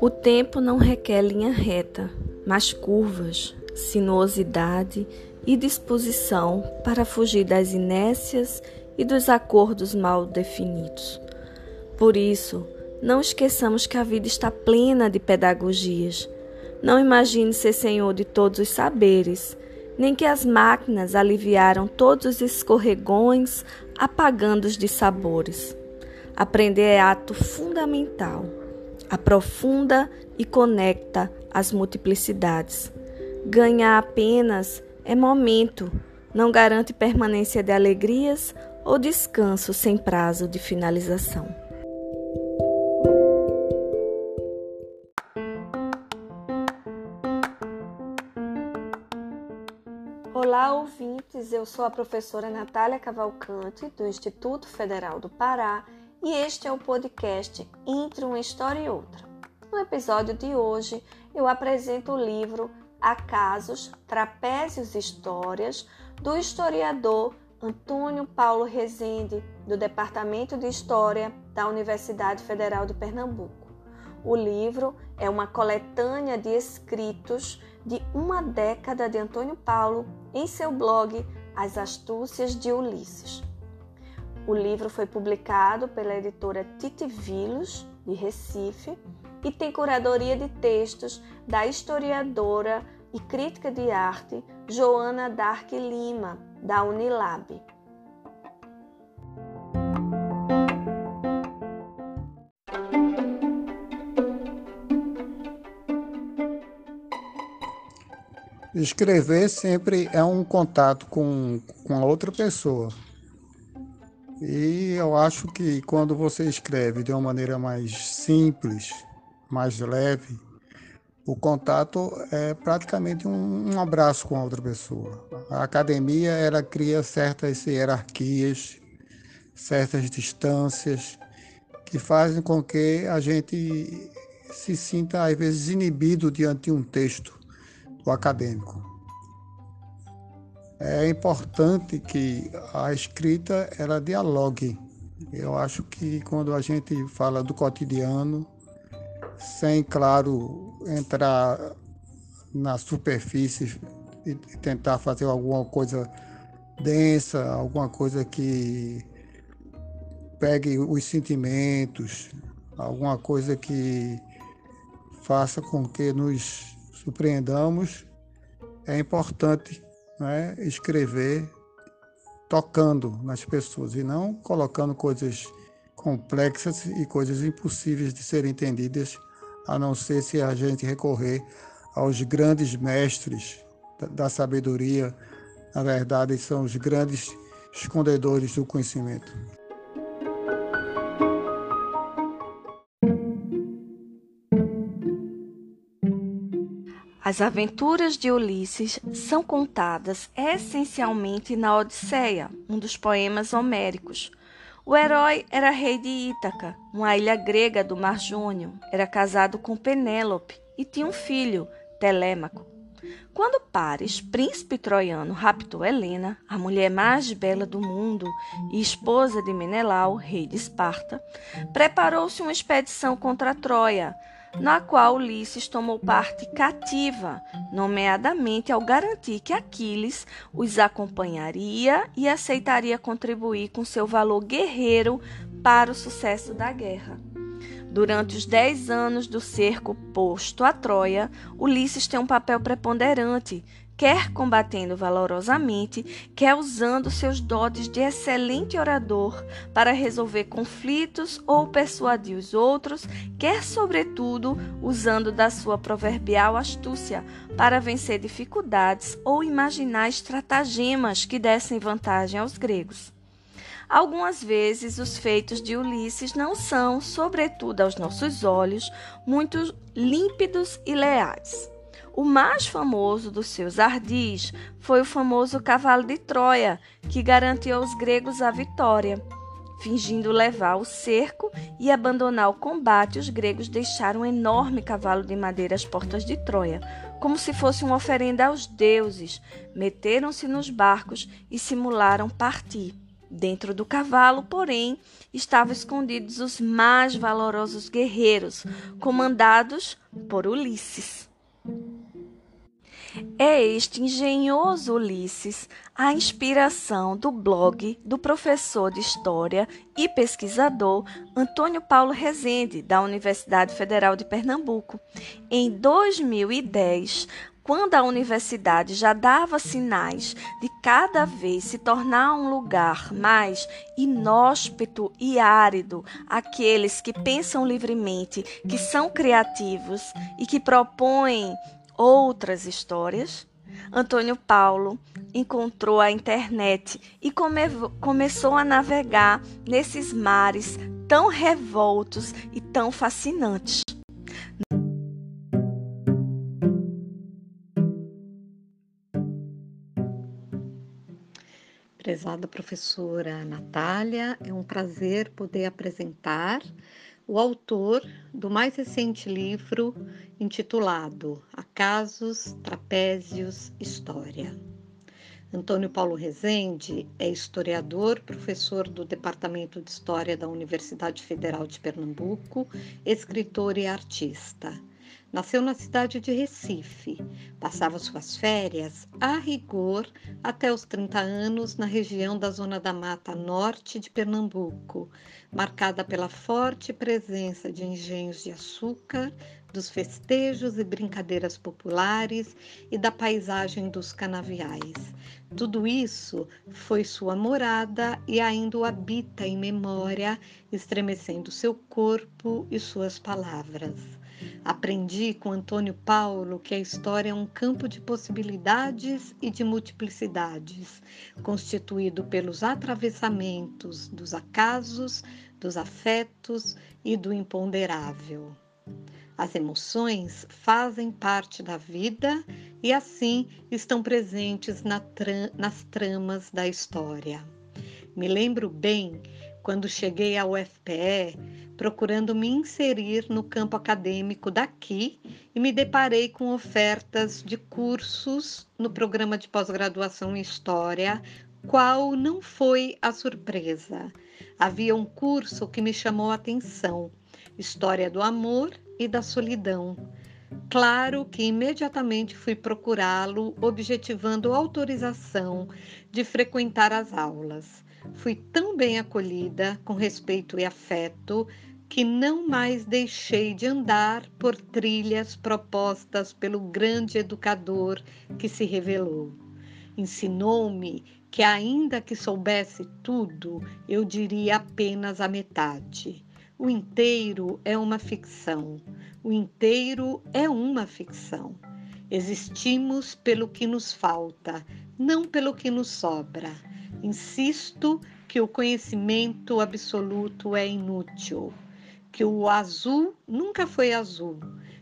O tempo não requer linha reta, mas curvas, sinuosidade e disposição para fugir das inércias e dos acordos mal definidos. Por isso, não esqueçamos que a vida está plena de pedagogias. Não imagine ser senhor de todos os saberes, nem que as máquinas aliviaram todos os escorregões, apagando os dissabores. Aprender é ato fundamental, aprofunda e conecta as multiplicidades. Ganhar apenas é momento, não garante permanência de alegrias ou descanso sem prazo de finalização. Olá, ouvintes. Eu sou a professora Natália Cavalcante, do Instituto Federal do Pará, e este é o podcast Entre uma História e Outra. No episódio de hoje, eu apresento o livro Acasos, Trapézios e Histórias, do historiador Antônio Paulo Rezende, do Departamento de História da Universidade Federal de Pernambuco. O livro é uma coletânea de escritos de uma década de Antônio Paulo em seu blog As Astúcias de Ulisses. O livro foi publicado pela editora Tite Vilos, de Recife, e tem curadoria de textos da historiadora e crítica de arte Joana Dark Lima, da Unilab. Escrever sempre é um contato com, com a outra pessoa. E eu acho que quando você escreve de uma maneira mais simples, mais leve, o contato é praticamente um, abraço com a outra pessoa. A academia ela cria certas hierarquias, certas distâncias que fazem com que a gente se sinta às vezes inibido diante de um texto do acadêmico. É importante que a escrita ela dialogue. Eu acho que quando a gente fala do cotidiano, sem, claro, entrar na superfície e tentar fazer alguma coisa densa, alguma coisa que pegue os sentimentos, alguma coisa que faça com que nos surpreendamos, é importante né, escrever tocando nas pessoas e não colocando coisas complexas e coisas impossíveis de serem entendidas, a não ser se a gente recorrer aos grandes mestres da sabedoria, na verdade, são os grandes escondedores do conhecimento. As aventuras de Ulisses são contadas essencialmente na Odisseia, um dos poemas homéricos. O herói era rei de Ítaca, uma ilha grega do Mar Jônio. Era casado com Penélope e tinha um filho, Telêmaco. Quando Paris, príncipe troiano, raptou Helena, a mulher mais bela do mundo e esposa de Menelau, rei de Esparta, preparou-se uma expedição contra Troia, na qual Ulisses tomou parte cativa, nomeadamente ao garantir que Aquiles os acompanharia e aceitaria contribuir com seu valor guerreiro para o sucesso da guerra. Durante os dez anos do cerco posto a Troia, Ulisses tem um papel preponderante, quer combatendo valorosamente, quer usando seus dotes de excelente orador para resolver conflitos ou persuadir os outros, quer, sobretudo, usando da sua proverbial astúcia para vencer dificuldades ou imaginar estratagemas que dessem vantagem aos gregos. Algumas vezes os feitos de Ulisses não são, sobretudo aos nossos olhos, muito límpidos e leais. O mais famoso dos seus ardis foi o famoso cavalo de Troia, que garantiu aos gregos a vitória. Fingindo levar o cerco e abandonar o combate, os gregos deixaram um enorme cavalo de madeira às portas de Troia, como se fosse uma oferenda aos deuses. Meteram-se nos barcos e simularam partir. Dentro do cavalo, porém, estavam escondidos os mais valorosos guerreiros, comandados por Ulisses. É este engenhoso Ulisses a inspiração do blog do professor de História e pesquisador Antônio Paulo Rezende, da Universidade Federal de Pernambuco. Em 2010, quando a universidade já dava sinais de cada vez se tornar um lugar mais inóspito e árido, aqueles que pensam livremente, que são criativos e que propõem outras histórias, Antônio Paulo encontrou a internet e come começou a navegar nesses mares tão revoltos e tão fascinantes. Prezada professora Natália, é um prazer poder apresentar o autor do mais recente livro intitulado Acasos, Trapézios, História. Antônio Paulo Rezende é historiador, professor do Departamento de História da Universidade Federal de Pernambuco, escritor e artista. Nasceu na cidade de Recife. Passava suas férias, a rigor, até os 30 anos, na região da Zona da Mata Norte de Pernambuco, marcada pela forte presença de engenhos de açúcar, dos festejos e brincadeiras populares e da paisagem dos canaviais. Tudo isso foi sua morada e ainda o habita em memória, estremecendo seu corpo e suas palavras. Aprendi com Antônio Paulo que a história é um campo de possibilidades e de multiplicidades, constituído pelos atravessamentos dos acasos, dos afetos e do imponderável. As emoções fazem parte da vida e, assim, estão presentes na tra nas tramas da história. Me lembro bem quando cheguei ao UFPE procurando me inserir no campo acadêmico daqui e me deparei com ofertas de cursos no programa de pós-graduação em História, qual não foi a surpresa. Havia um curso que me chamou a atenção: História do Amor e da Solidão. Claro que imediatamente fui procurá-lo, objetivando autorização de frequentar as aulas. Fui tão bem acolhida, com respeito e afeto, que não mais deixei de andar por trilhas propostas pelo grande educador que se revelou. Ensinou-me que, ainda que soubesse tudo, eu diria apenas a metade. O inteiro é uma ficção. O inteiro é uma ficção. Existimos pelo que nos falta, não pelo que nos sobra. Insisto que o conhecimento absoluto é inútil, que o azul nunca foi azul,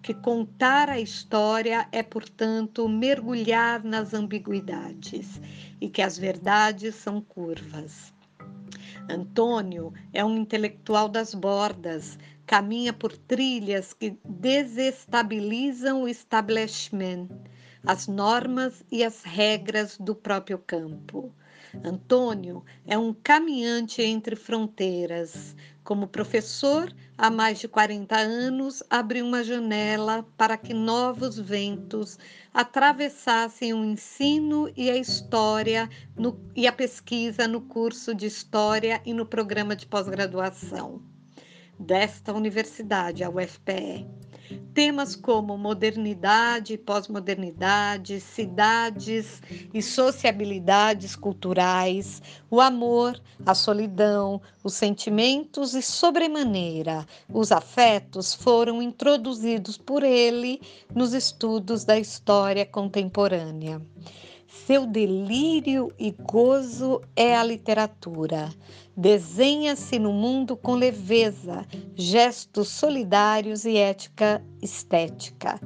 que contar a história é, portanto, mergulhar nas ambiguidades e que as verdades são curvas. Antônio é um intelectual das bordas, caminha por trilhas que desestabilizam o establishment, as normas e as regras do próprio campo. Antônio é um caminhante entre fronteiras. Como professor, há mais de 40 anos, abriu uma janela para que novos ventos atravessassem o ensino e a história no, e a pesquisa no curso de História e no programa de pós-graduação desta universidade, a UFPE. Temas como modernidade, pós-modernidade, cidades e sociabilidades culturais, o amor, a solidão, os sentimentos e, sobremaneira, os afetos foram introduzidos por ele nos estudos da história contemporânea. Seu delírio e gozo é a literatura. Desenha-se no mundo com leveza, gestos solidários e ética estética.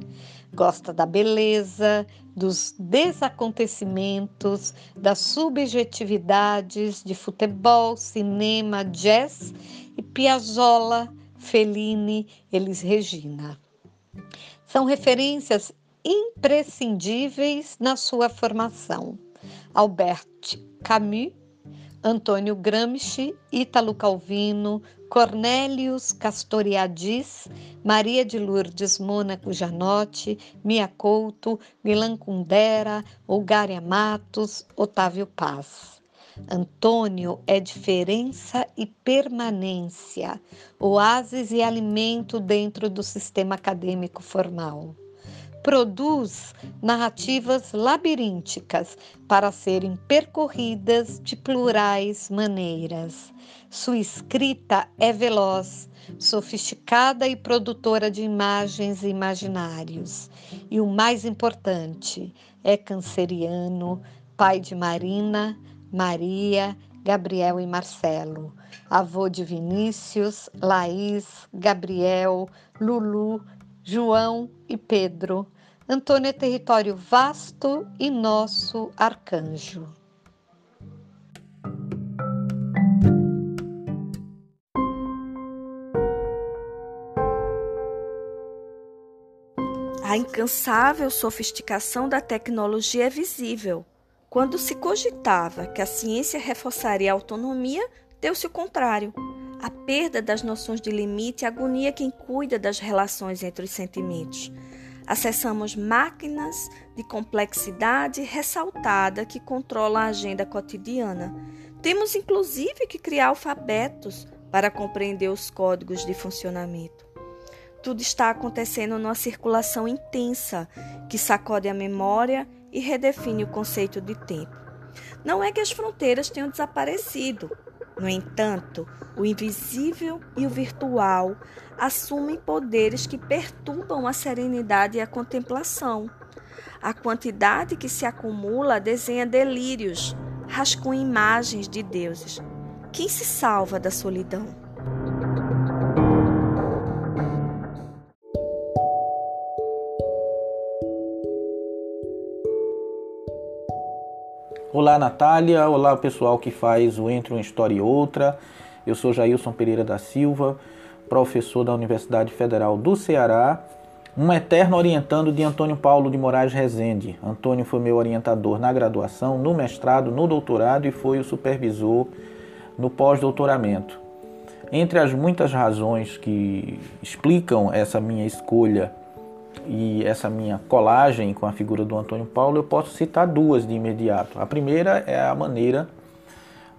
Gosta da beleza, dos desacontecimentos, das subjetividades de futebol, cinema, jazz e Piazzolla, Fellini, Elis Regina. São referências imprescindíveis na sua formação. Albert Camus, Antônio Gramsci, Ítalo Calvino, Cornélios Castoriadis, Maria de Lourdes Mônaco Janotti, Mia Couto, Milan Kundera, Olgária Matos, Otávio Paz. Antônio é diferença e permanência, oásis e alimento dentro do sistema acadêmico formal produz narrativas labirínticas para serem percorridas de plurais maneiras. Sua escrita é veloz, sofisticada e produtora de imagens e imaginários. E o mais importante, é canceriano, pai de Marina, Maria, Gabriel e Marcelo, avô de Vinícius, Laís, Gabriel, Lulu João e Pedro. Antônio é território vasto e nosso arcanjo. A incansável sofisticação da tecnologia é visível. Quando se cogitava que a ciência reforçaria a autonomia, deu-se o contrário. A perda das noções de limite agonia quem cuida das relações entre os sentimentos. Acessamos máquinas de complexidade ressaltada que controlam a agenda cotidiana. Temos inclusive que criar alfabetos para compreender os códigos de funcionamento. Tudo está acontecendo numa circulação intensa que sacode a memória e redefine o conceito de tempo. Não é que as fronteiras tenham desaparecido, no entanto, o invisível e o virtual assumem poderes que perturbam a serenidade e a contemplação. A quantidade que se acumula desenha delírios, rascunha imagens de deuses. Quem se salva da solidão? Olá, Natália. Olá, pessoal que faz o Entre uma História e Outra. Eu sou Jailson Pereira da Silva, professor da Universidade Federal do Ceará, um eterno orientando de Antônio Paulo de Moraes Rezende. Antônio foi meu orientador na graduação, no mestrado, no doutorado e foi o supervisor no pós-doutoramento. Entre as muitas razões que explicam essa minha escolha e essa minha colagem com a figura do Antônio Paulo, eu posso citar duas de imediato. A primeira é a maneira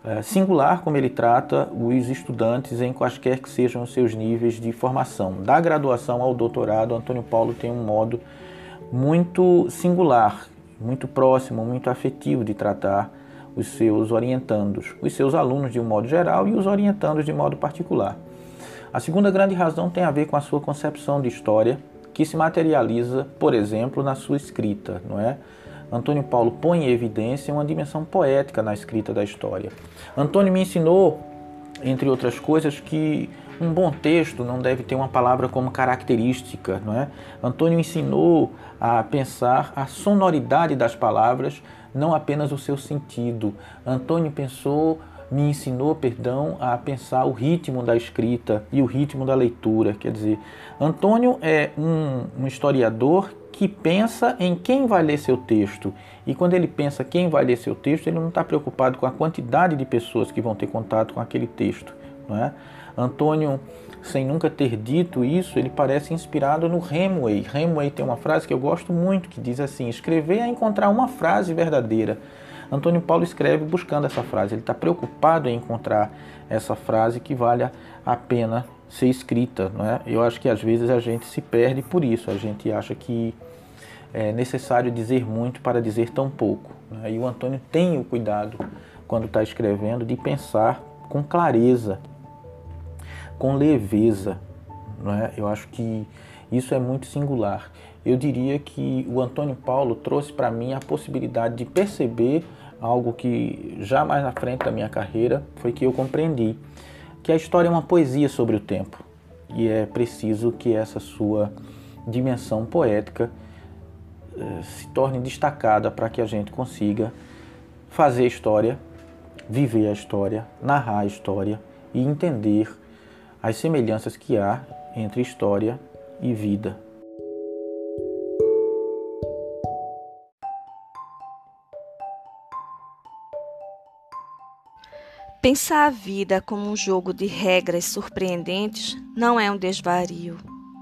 é, singular como ele trata os estudantes em quaisquer que sejam os seus níveis de formação. Da graduação ao doutorado, Antônio Paulo tem um modo muito singular, muito próximo, muito afetivo de tratar os seus orientandos, os seus alunos de um modo geral e os orientandos de modo particular. A segunda grande razão tem a ver com a sua concepção de história que se materializa, por exemplo, na sua escrita, não é? Antônio Paulo põe em evidência uma dimensão poética na escrita da história. Antônio me ensinou, entre outras coisas, que um bom texto não deve ter uma palavra como característica, não é? Antônio ensinou a pensar a sonoridade das palavras, não apenas o seu sentido. Antônio pensou me ensinou, perdão, a pensar o ritmo da escrita e o ritmo da leitura. Quer dizer, Antônio é um, um historiador que pensa em quem vai ler seu texto. E quando ele pensa quem vai ler seu texto, ele não está preocupado com a quantidade de pessoas que vão ter contato com aquele texto. Não é? Antônio, sem nunca ter dito isso, ele parece inspirado no Hemingway. Hemingway tem uma frase que eu gosto muito que diz assim: escrever é encontrar uma frase verdadeira. Antônio Paulo escreve buscando essa frase. Ele está preocupado em encontrar essa frase que vale a pena ser escrita. Não é? Eu acho que às vezes a gente se perde por isso. A gente acha que é necessário dizer muito para dizer tão pouco. Né? E o Antônio tem o cuidado, quando está escrevendo, de pensar com clareza, com leveza. Não é? Eu acho que isso é muito singular. Eu diria que o Antônio Paulo trouxe para mim a possibilidade de perceber algo que já mais na frente da minha carreira foi que eu compreendi que a história é uma poesia sobre o tempo e é preciso que essa sua dimensão poética eh, se torne destacada para que a gente consiga fazer história, viver a história, narrar a história e entender as semelhanças que há entre história e vida. Pensar a vida como um jogo de regras surpreendentes não é um desvario.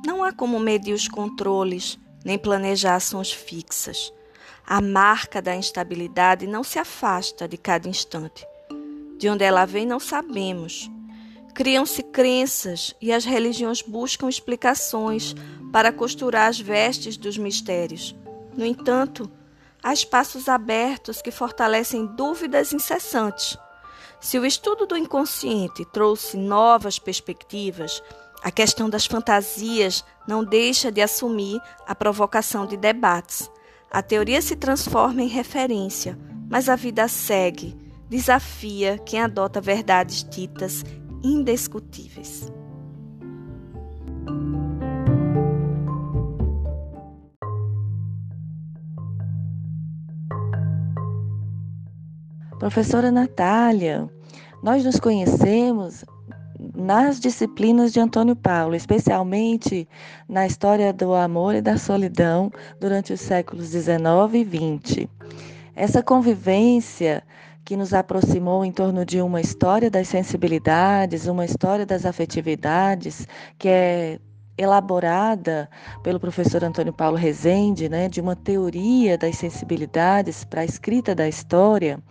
Não há como medir os controles, nem planejar ações fixas. A marca da instabilidade não se afasta de cada instante. De onde ela vem, não sabemos. Criam-se crenças e as religiões buscam explicações para costurar as vestes dos mistérios. No entanto, há espaços abertos que fortalecem dúvidas incessantes se o estudo do inconsciente trouxe novas perspectivas, a questão das fantasias não deixa de assumir a provocação de debates. A teoria se transforma em referência, mas a vida segue, desafia quem adota verdades ditas indiscutíveis. Professora Natália, nós nos conhecemos nas disciplinas de Antônio Paulo, especialmente na história do amor e da solidão durante os séculos 19 e 20. Essa convivência que nos aproximou em torno de uma história das sensibilidades, uma história das afetividades, que é elaborada pelo professor Antônio Paulo Rezende, né, de uma teoria das sensibilidades para a escrita da história,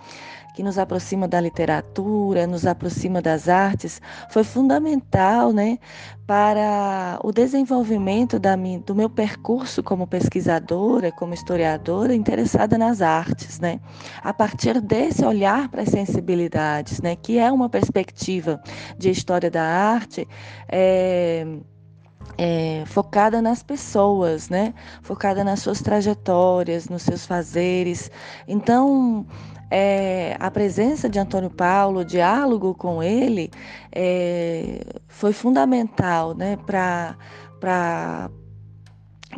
que nos aproxima da literatura, nos aproxima das artes, foi fundamental né, para o desenvolvimento da minha, do meu percurso como pesquisadora, como historiadora interessada nas artes. Né? A partir desse olhar para as sensibilidades, né, que é uma perspectiva de história da arte. É, é, focada nas pessoas, né? Focada nas suas trajetórias, nos seus fazeres. Então, é, a presença de Antônio Paulo, o diálogo com ele, é, foi fundamental né, para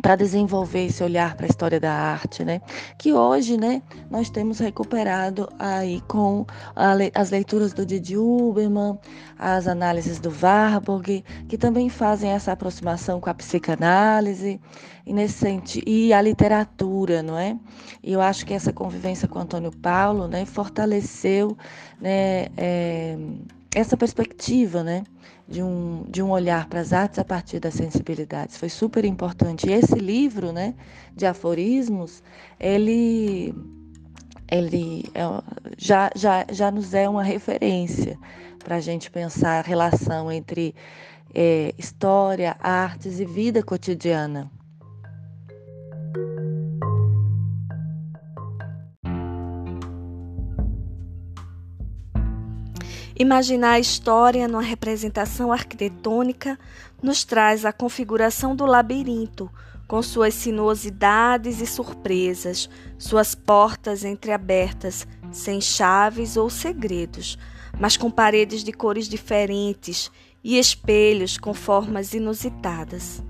para desenvolver esse olhar para a história da arte, né? Que hoje, né, nós temos recuperado aí com le as leituras do Didi Huberman, as análises do Warburg, que também fazem essa aproximação com a psicanálise e nesse sentido e a literatura, não é? E eu acho que essa convivência com Antônio Paulo, né, fortaleceu, né, é, essa perspectiva, né? de um, de um olhar para as artes a partir das sensibilidades. Foi super importante. E esse livro, né, de aforismos, ele, ele é, já, já, já nos é uma referência para a gente pensar a relação entre é, história, artes e vida cotidiana. Imaginar a história numa representação arquitetônica nos traz a configuração do labirinto, com suas sinuosidades e surpresas, suas portas entreabertas, sem chaves ou segredos, mas com paredes de cores diferentes e espelhos com formas inusitadas.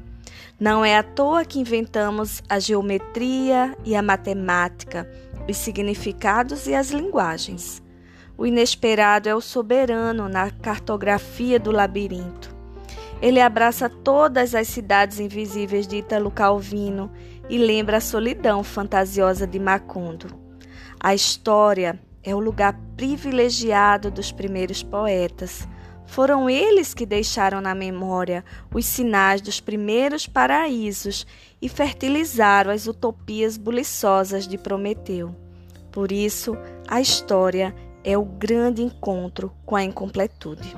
Não é à toa que inventamos a geometria e a matemática, os significados e as linguagens. O inesperado é o soberano na cartografia do labirinto. Ele abraça todas as cidades invisíveis de Italo Calvino e lembra a solidão fantasiosa de Macondo. A história é o lugar privilegiado dos primeiros poetas. Foram eles que deixaram na memória os sinais dos primeiros paraísos e fertilizaram as utopias buliçosas de Prometeu. Por isso, a história é o grande encontro com a incompletude.